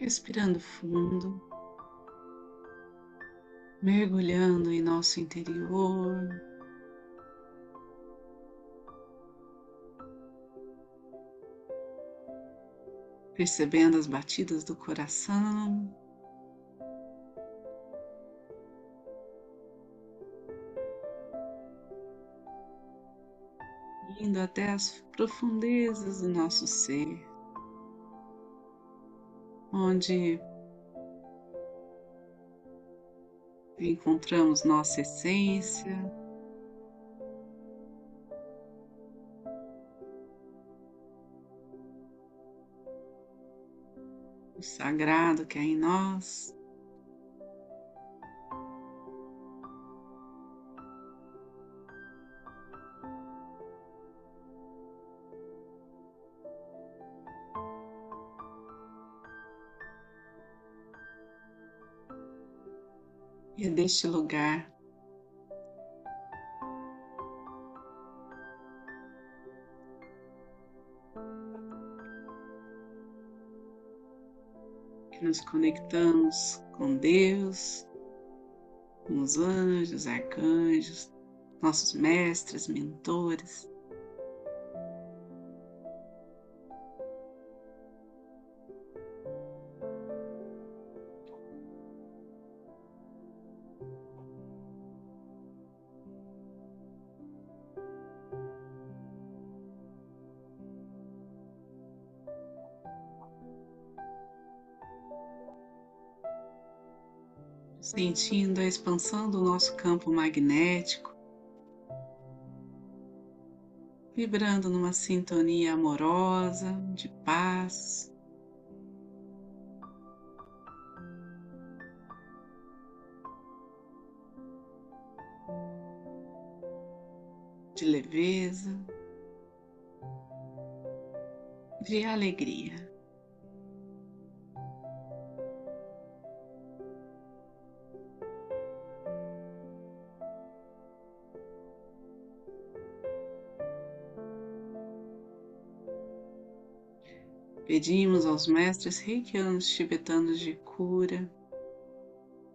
respirando fundo, mergulhando em nosso interior. Percebendo as batidas do coração. Indo até as profundezas do nosso ser onde encontramos nossa essência. O sagrado que é em nós. E é deste lugar que nos conectamos com Deus, com os anjos, arcanjos, nossos mestres, mentores. Sentindo a expansão do nosso campo magnético, vibrando numa sintonia amorosa, de paz. De leveza, de alegria. Pedimos aos mestres reikianos tibetanos de cura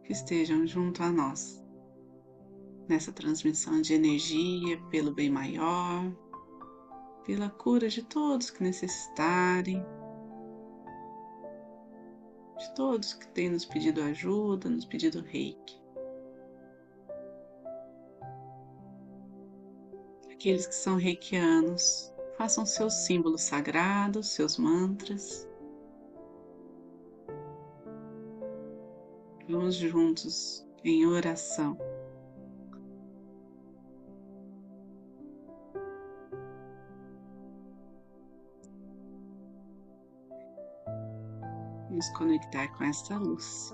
que estejam junto a nós nessa transmissão de energia pelo bem maior, pela cura de todos que necessitarem, de todos que têm nos pedido ajuda, nos pedido reiki. Aqueles que são reikianos, Façam seus símbolos sagrados, seus mantras. Vamos juntos em oração. Nos conectar com esta luz.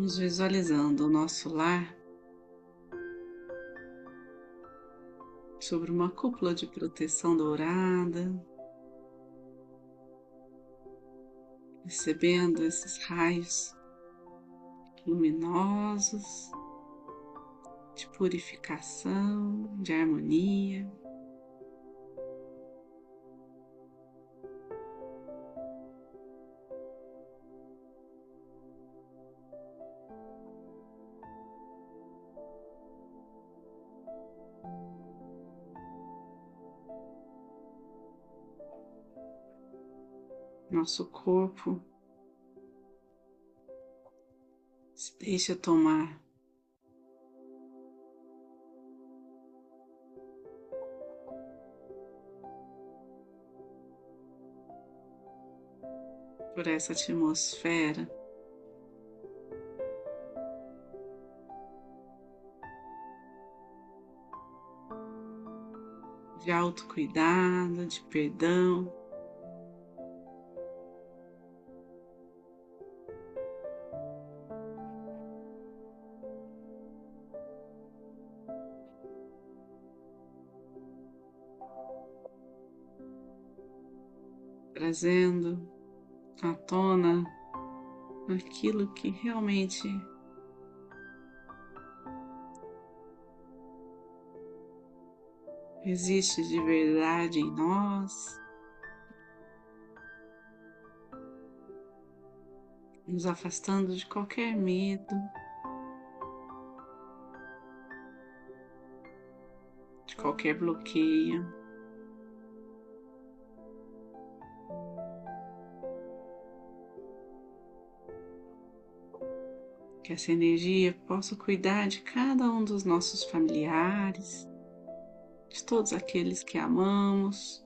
Vamos visualizando o nosso lar sobre uma cúpula de proteção dourada, recebendo esses raios luminosos de purificação, de harmonia. Nosso corpo se deixa tomar por essa atmosfera. De autocuidado, de perdão. Trazendo à tona aquilo que realmente existe de verdade em nós, nos afastando de qualquer medo, de qualquer bloqueio. Que essa energia possa cuidar de cada um dos nossos familiares, de todos aqueles que amamos.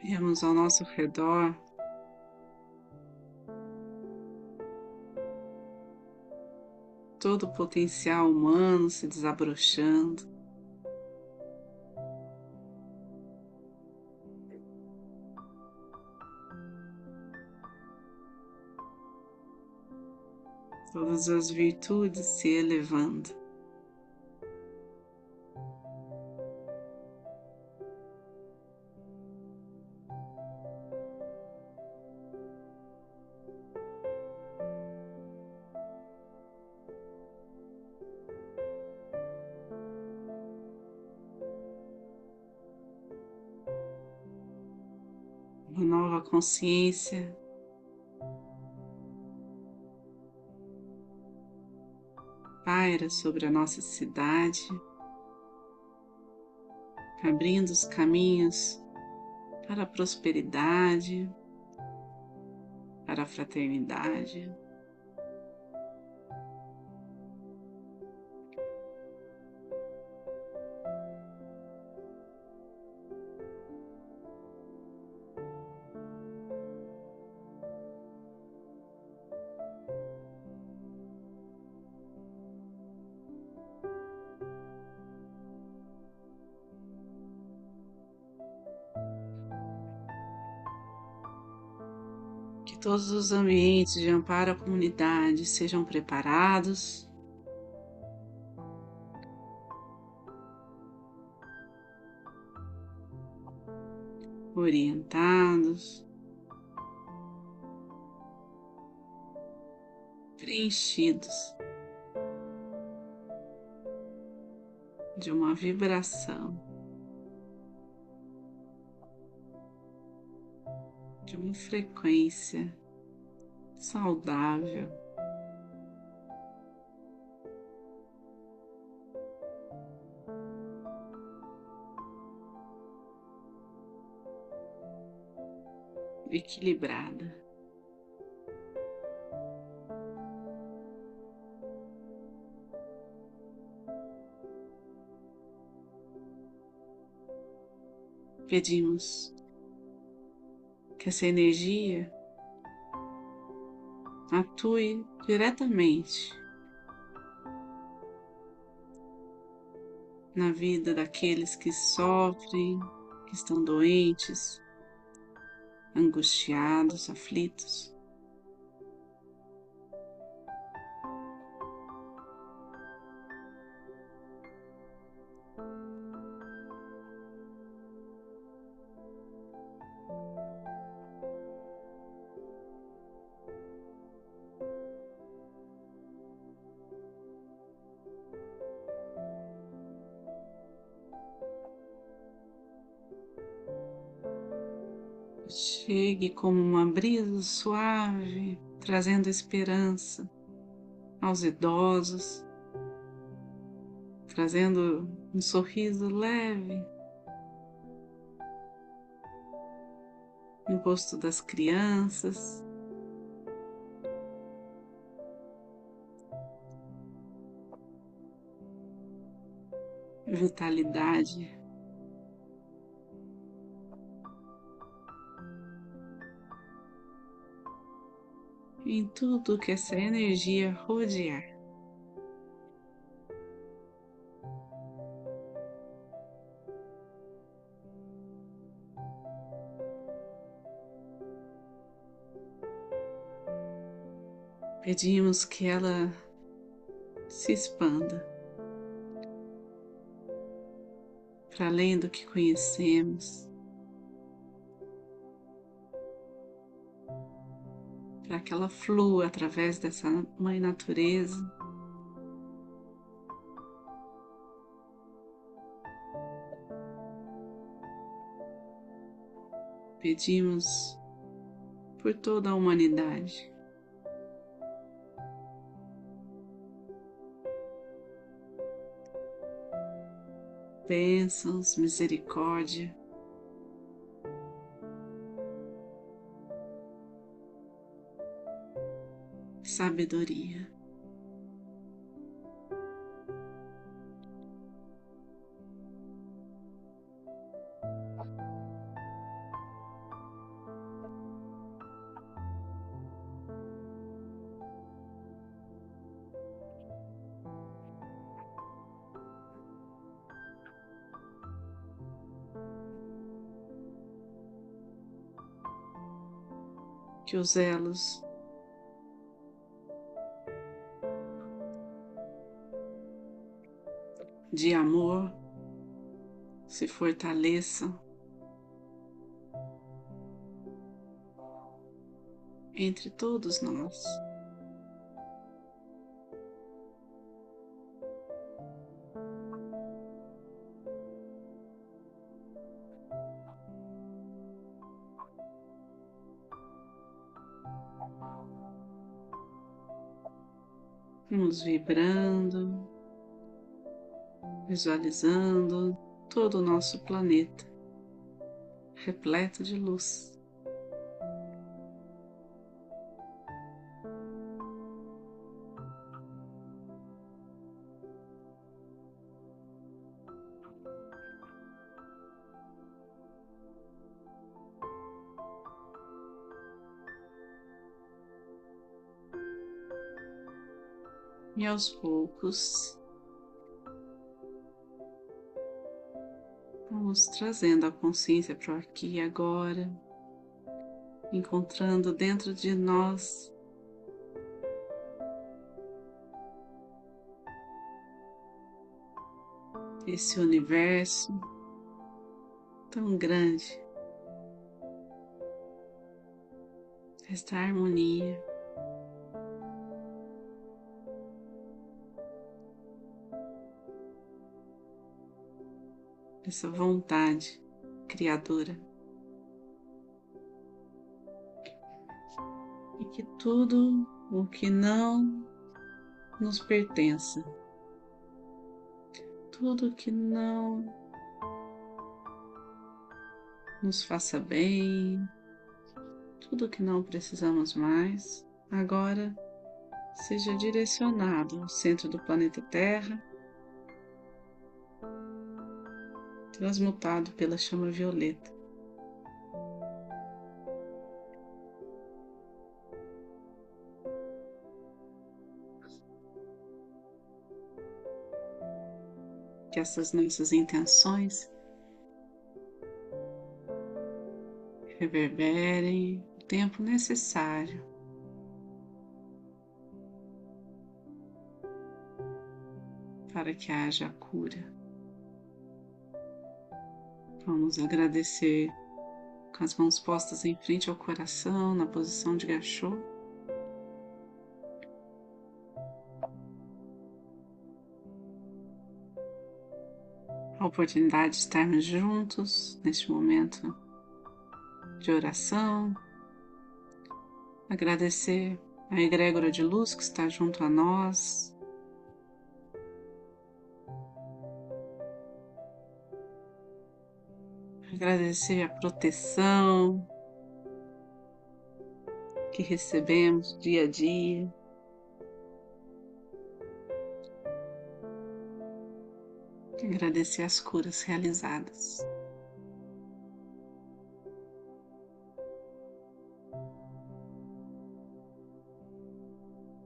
Vemos ao nosso redor todo o potencial humano se desabrochando. Todas as virtudes se elevando. Uma nova consciência. Paira sobre a nossa cidade, abrindo os caminhos para a prosperidade, para a fraternidade. Todos os ambientes de amparo à comunidade sejam preparados. Orientados, preenchidos de uma vibração. De uma frequência saudável. Equilibrada. Pedimos que essa energia atue diretamente na vida daqueles que sofrem, que estão doentes, angustiados, aflitos. Chegue como uma brisa suave, trazendo esperança aos idosos, trazendo um sorriso leve no rosto das crianças. Vitalidade. Em tudo que essa energia rodear. Pedimos que ela se expanda para além do que conhecemos, para que ela flua através dessa Mãe Natureza. Pedimos por toda a humanidade. bênçãos, misericórdia. Sabedoria. que os elos de amor se fortaleçam entre todos nós. Vamos vibrando, visualizando todo o nosso planeta repleto de luz. e aos poucos vamos trazendo a consciência para o aqui e agora, encontrando dentro de nós esse universo tão grande, esta harmonia. Essa vontade criadora. E que tudo o que não nos pertença, tudo que não nos faça bem, tudo que não precisamos mais, agora seja direcionado ao centro do planeta Terra transmutado pela chama violeta. Que essas nossas intenções reverberem o tempo necessário para que haja cura. Vamos agradecer com as mãos postas em frente ao coração, na posição de gachô. A oportunidade de estarmos juntos neste momento de oração, agradecer a egrégora de luz que está junto a nós. Agradecer a proteção que recebemos dia a dia. Agradecer as curas realizadas.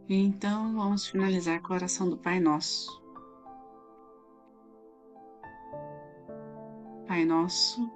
Então vamos finalizar com a oração do Pai Nosso. Pai Nosso